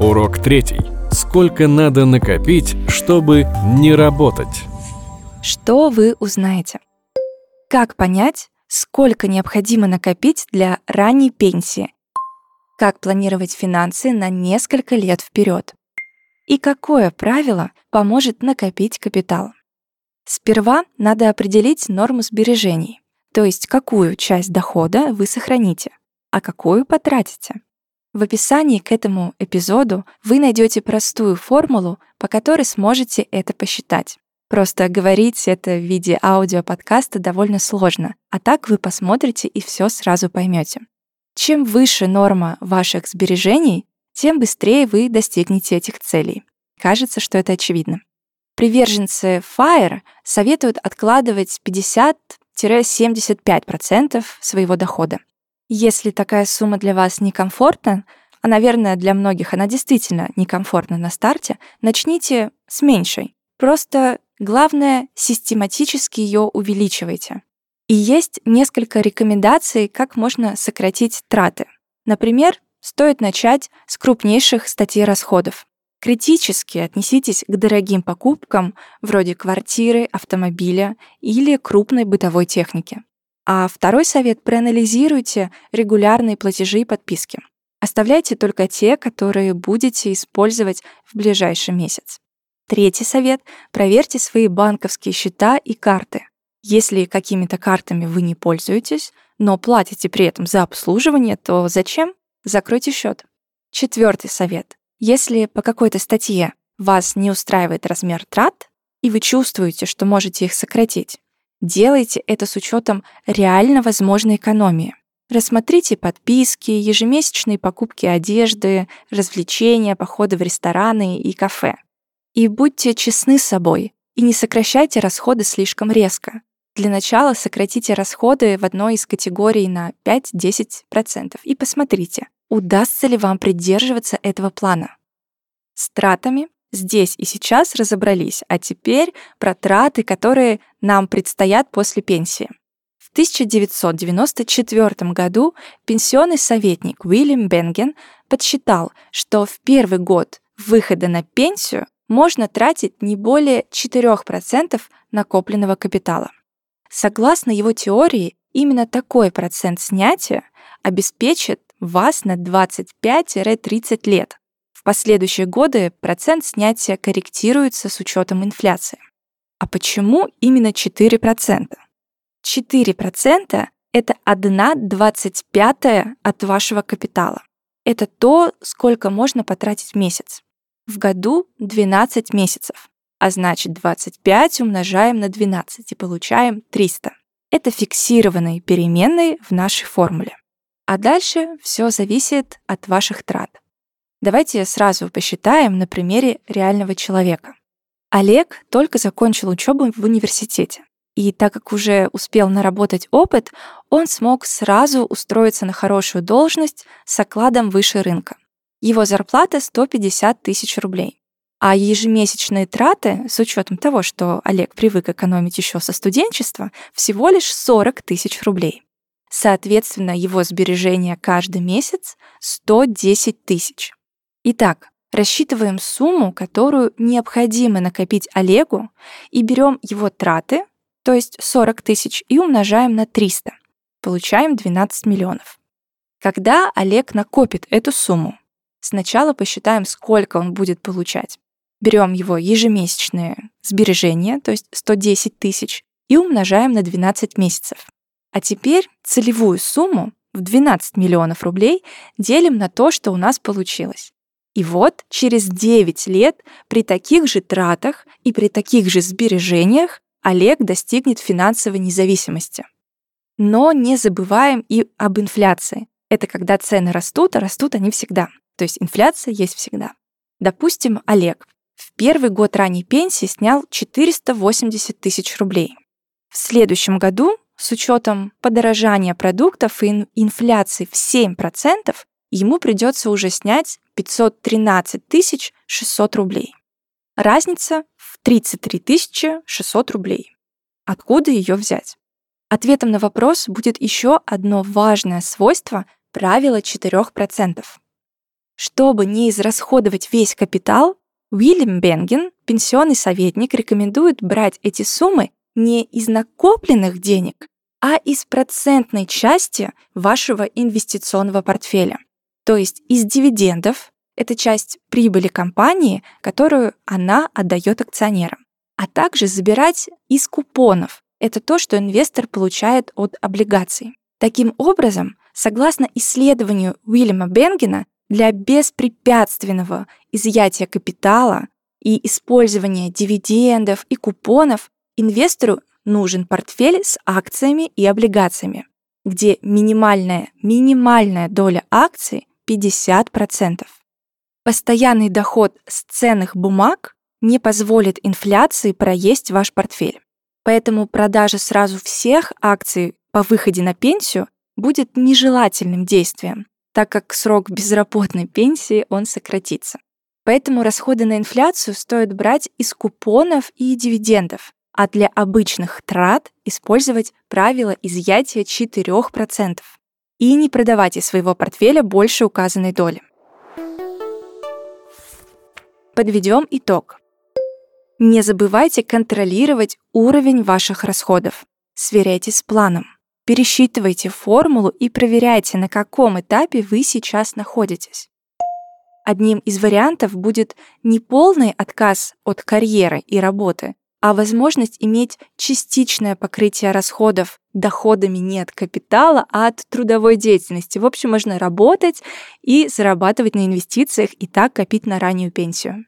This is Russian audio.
Урок третий. Сколько надо накопить, чтобы не работать? Что вы узнаете? Как понять, сколько необходимо накопить для ранней пенсии? Как планировать финансы на несколько лет вперед? И какое правило поможет накопить капитал? Сперва надо определить норму сбережений, то есть какую часть дохода вы сохраните, а какую потратите. В описании к этому эпизоду вы найдете простую формулу, по которой сможете это посчитать. Просто говорить это в виде аудиоподкаста довольно сложно, а так вы посмотрите и все сразу поймете. Чем выше норма ваших сбережений, тем быстрее вы достигнете этих целей. Кажется, что это очевидно. Приверженцы FIRE советуют откладывать 50-75% своего дохода. Если такая сумма для вас некомфортна, а, наверное, для многих она действительно некомфортна на старте, начните с меньшей. Просто главное, систематически ее увеличивайте. И есть несколько рекомендаций, как можно сократить траты. Например, стоит начать с крупнейших статей расходов. Критически отнеситесь к дорогим покупкам вроде квартиры, автомобиля или крупной бытовой техники. А второй совет — проанализируйте регулярные платежи и подписки. Оставляйте только те, которые будете использовать в ближайший месяц. Третий совет — проверьте свои банковские счета и карты. Если какими-то картами вы не пользуетесь, но платите при этом за обслуживание, то зачем? Закройте счет. Четвертый совет. Если по какой-то статье вас не устраивает размер трат, и вы чувствуете, что можете их сократить, делайте это с учетом реально возможной экономии. Рассмотрите подписки, ежемесячные покупки одежды, развлечения, походы в рестораны и кафе. И будьте честны с собой, и не сокращайте расходы слишком резко. Для начала сократите расходы в одной из категорий на 5-10% и посмотрите, удастся ли вам придерживаться этого плана. С тратами здесь и сейчас разобрались, а теперь про траты, которые нам предстоят после пенсии. В 1994 году пенсионный советник Уильям Бенген подсчитал, что в первый год выхода на пенсию можно тратить не более 4% накопленного капитала. Согласно его теории, именно такой процент снятия обеспечит вас на 25-30 лет. Последующие годы процент снятия корректируется с учетом инфляции. А почему именно 4%? 4% — это 1 25 от вашего капитала. Это то, сколько можно потратить в месяц. В году 12 месяцев, а значит 25 умножаем на 12 и получаем 300. Это фиксированные переменные в нашей формуле. А дальше все зависит от ваших трат. Давайте сразу посчитаем на примере реального человека. Олег только закончил учебу в университете. И так как уже успел наработать опыт, он смог сразу устроиться на хорошую должность с окладом выше рынка. Его зарплата 150 тысяч рублей. А ежемесячные траты, с учетом того, что Олег привык экономить еще со студенчества, всего лишь 40 тысяч рублей. Соответственно, его сбережения каждый месяц 110 тысяч. Итак, рассчитываем сумму, которую необходимо накопить Олегу, и берем его траты, то есть 40 тысяч, и умножаем на 300. Получаем 12 миллионов. Когда Олег накопит эту сумму? Сначала посчитаем, сколько он будет получать. Берем его ежемесячные сбережения, то есть 110 тысяч, и умножаем на 12 месяцев. А теперь целевую сумму в 12 миллионов рублей делим на то, что у нас получилось. И вот через 9 лет при таких же тратах и при таких же сбережениях Олег достигнет финансовой независимости. Но не забываем и об инфляции. Это когда цены растут, а растут они всегда. То есть инфляция есть всегда. Допустим, Олег в первый год ранней пенсии снял 480 тысяч рублей. В следующем году с учетом подорожания продуктов и инфляции в 7%, ему придется уже снять 513 600 рублей. Разница в 33 600 рублей. Откуда ее взять? Ответом на вопрос будет еще одно важное свойство правила 4%. Чтобы не израсходовать весь капитал, Уильям Бенген, пенсионный советник, рекомендует брать эти суммы не из накопленных денег, а из процентной части вашего инвестиционного портфеля. То есть из дивидендов, это часть прибыли компании, которую она отдает акционерам, а также забирать из купонов. Это то, что инвестор получает от облигаций. Таким образом, согласно исследованию Уильяма Бенгена, для беспрепятственного изъятия капитала и использования дивидендов и купонов инвестору нужен портфель с акциями и облигациями, где минимальная, минимальная доля акций 50%. Постоянный доход с ценных бумаг не позволит инфляции проесть ваш портфель. Поэтому продажа сразу всех акций по выходе на пенсию будет нежелательным действием, так как срок безработной пенсии он сократится. Поэтому расходы на инфляцию стоит брать из купонов и дивидендов, а для обычных трат использовать правило изъятия 4% и не продавать из своего портфеля больше указанной доли. Подведем итог. Не забывайте контролировать уровень ваших расходов. Сверяйтесь с планом. Пересчитывайте формулу и проверяйте, на каком этапе вы сейчас находитесь. Одним из вариантов будет не полный отказ от карьеры и работы, а возможность иметь частичное покрытие расходов доходами не от капитала, а от трудовой деятельности. В общем, можно работать и зарабатывать на инвестициях и так копить на раннюю пенсию.